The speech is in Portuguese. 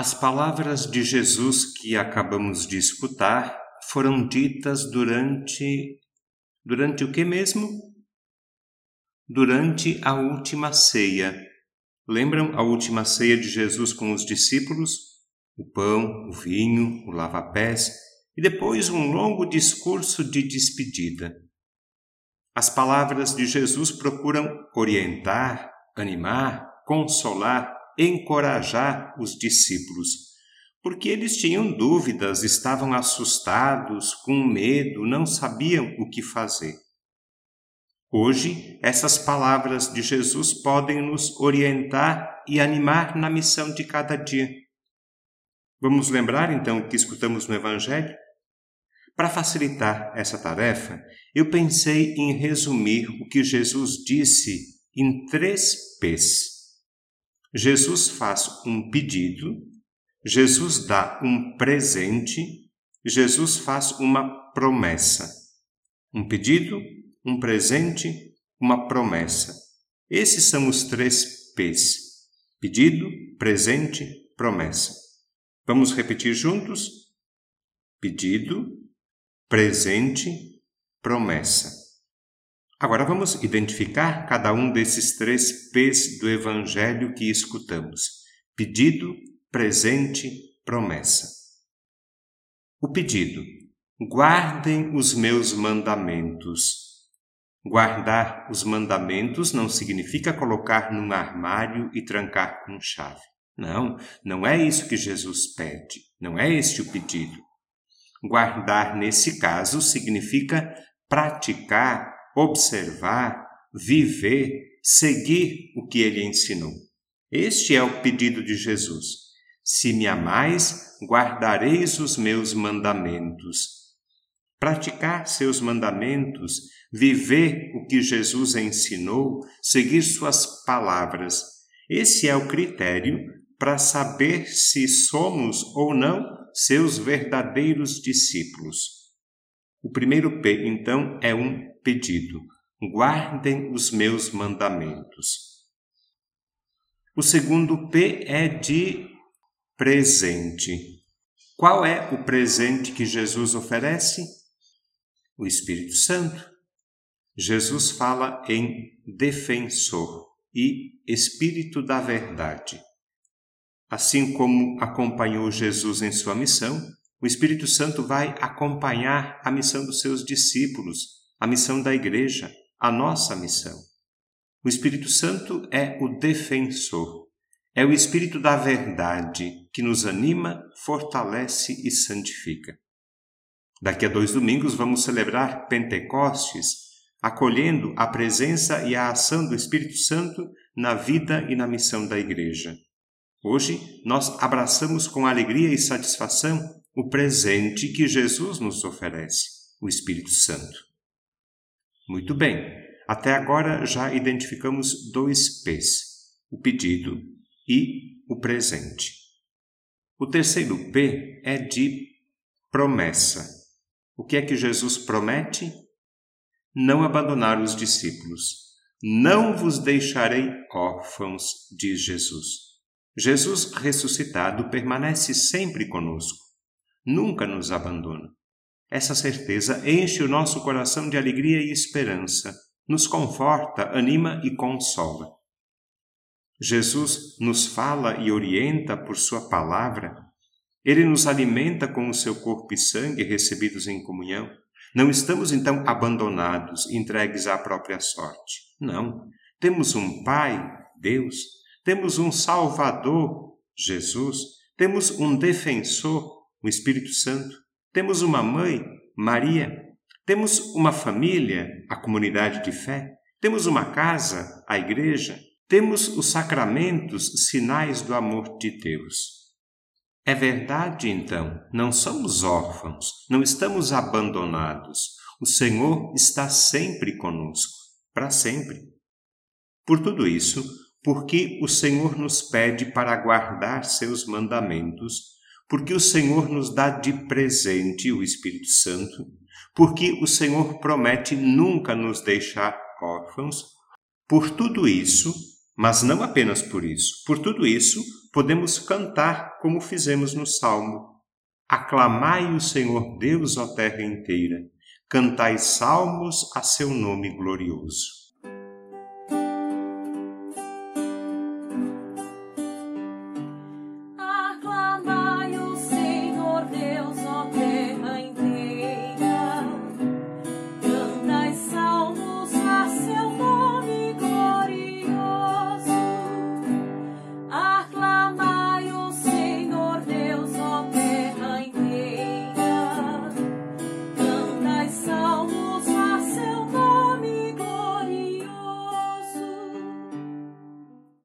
As palavras de Jesus que acabamos de escutar foram ditas durante durante o que mesmo? Durante a última ceia. Lembram a última ceia de Jesus com os discípulos? O pão, o vinho, o lava-pés e depois um longo discurso de despedida. As palavras de Jesus procuram orientar, animar, consolar, encorajar os discípulos, porque eles tinham dúvidas, estavam assustados, com medo, não sabiam o que fazer. Hoje, essas palavras de Jesus podem nos orientar e animar na missão de cada dia. Vamos lembrar então o que escutamos no Evangelho? Para facilitar essa tarefa, eu pensei em resumir o que Jesus disse em três P's. Jesus faz um pedido, Jesus dá um presente, Jesus faz uma promessa. Um pedido, um presente, uma promessa. Esses são os três P's: pedido, presente, promessa. Vamos repetir juntos? Pedido, presente, promessa. Agora vamos identificar cada um desses três P's do Evangelho que escutamos: pedido, presente, promessa. O pedido: guardem os meus mandamentos. Guardar os mandamentos não significa colocar num armário e trancar com chave. Não, não é isso que Jesus pede, não é este o pedido. Guardar, nesse caso, significa praticar observar, viver, seguir o que ele ensinou. Este é o pedido de Jesus. Se me amais, guardareis os meus mandamentos. Praticar seus mandamentos, viver o que Jesus ensinou, seguir suas palavras. Esse é o critério para saber se somos ou não seus verdadeiros discípulos. O primeiro P, então, é um pedido: guardem os meus mandamentos. O segundo P é de presente. Qual é o presente que Jesus oferece? O Espírito Santo. Jesus fala em defensor e Espírito da Verdade. Assim como acompanhou Jesus em sua missão, o Espírito Santo vai acompanhar a missão dos seus discípulos, a missão da igreja, a nossa missão. O Espírito Santo é o defensor, é o Espírito da verdade que nos anima, fortalece e santifica. Daqui a dois domingos vamos celebrar Pentecostes, acolhendo a presença e a ação do Espírito Santo na vida e na missão da Igreja. Hoje nós abraçamos com alegria e satisfação o presente que Jesus nos oferece, o Espírito Santo. Muito bem, até agora já identificamos dois P's: o pedido e o presente. O terceiro P é de promessa. O que é que Jesus promete? Não abandonar os discípulos. Não vos deixarei órfãos, diz Jesus. Jesus ressuscitado permanece sempre conosco, nunca nos abandona. Essa certeza enche o nosso coração de alegria e esperança, nos conforta, anima e consola. Jesus nos fala e orienta por Sua palavra. Ele nos alimenta com o seu corpo e sangue recebidos em comunhão. Não estamos então abandonados, entregues à própria sorte. Não. Temos um Pai, Deus. Temos um Salvador, Jesus. Temos um defensor, o Espírito Santo. Temos uma mãe, Maria. Temos uma família, a comunidade de fé. Temos uma casa, a igreja. Temos os sacramentos, sinais do amor de Deus. É verdade, então, não somos órfãos, não estamos abandonados. O Senhor está sempre conosco, para sempre. Por tudo isso, porque o Senhor nos pede para guardar seus mandamentos, porque o Senhor nos dá de presente o Espírito Santo, porque o Senhor promete nunca nos deixar órfãos. Por tudo isso, Mas não apenas por isso. Por tudo isso, podemos cantar como fizemos no Salmo. Aclamai o Senhor Deus, ó terra inteira. Cantai salmos a seu nome glorioso.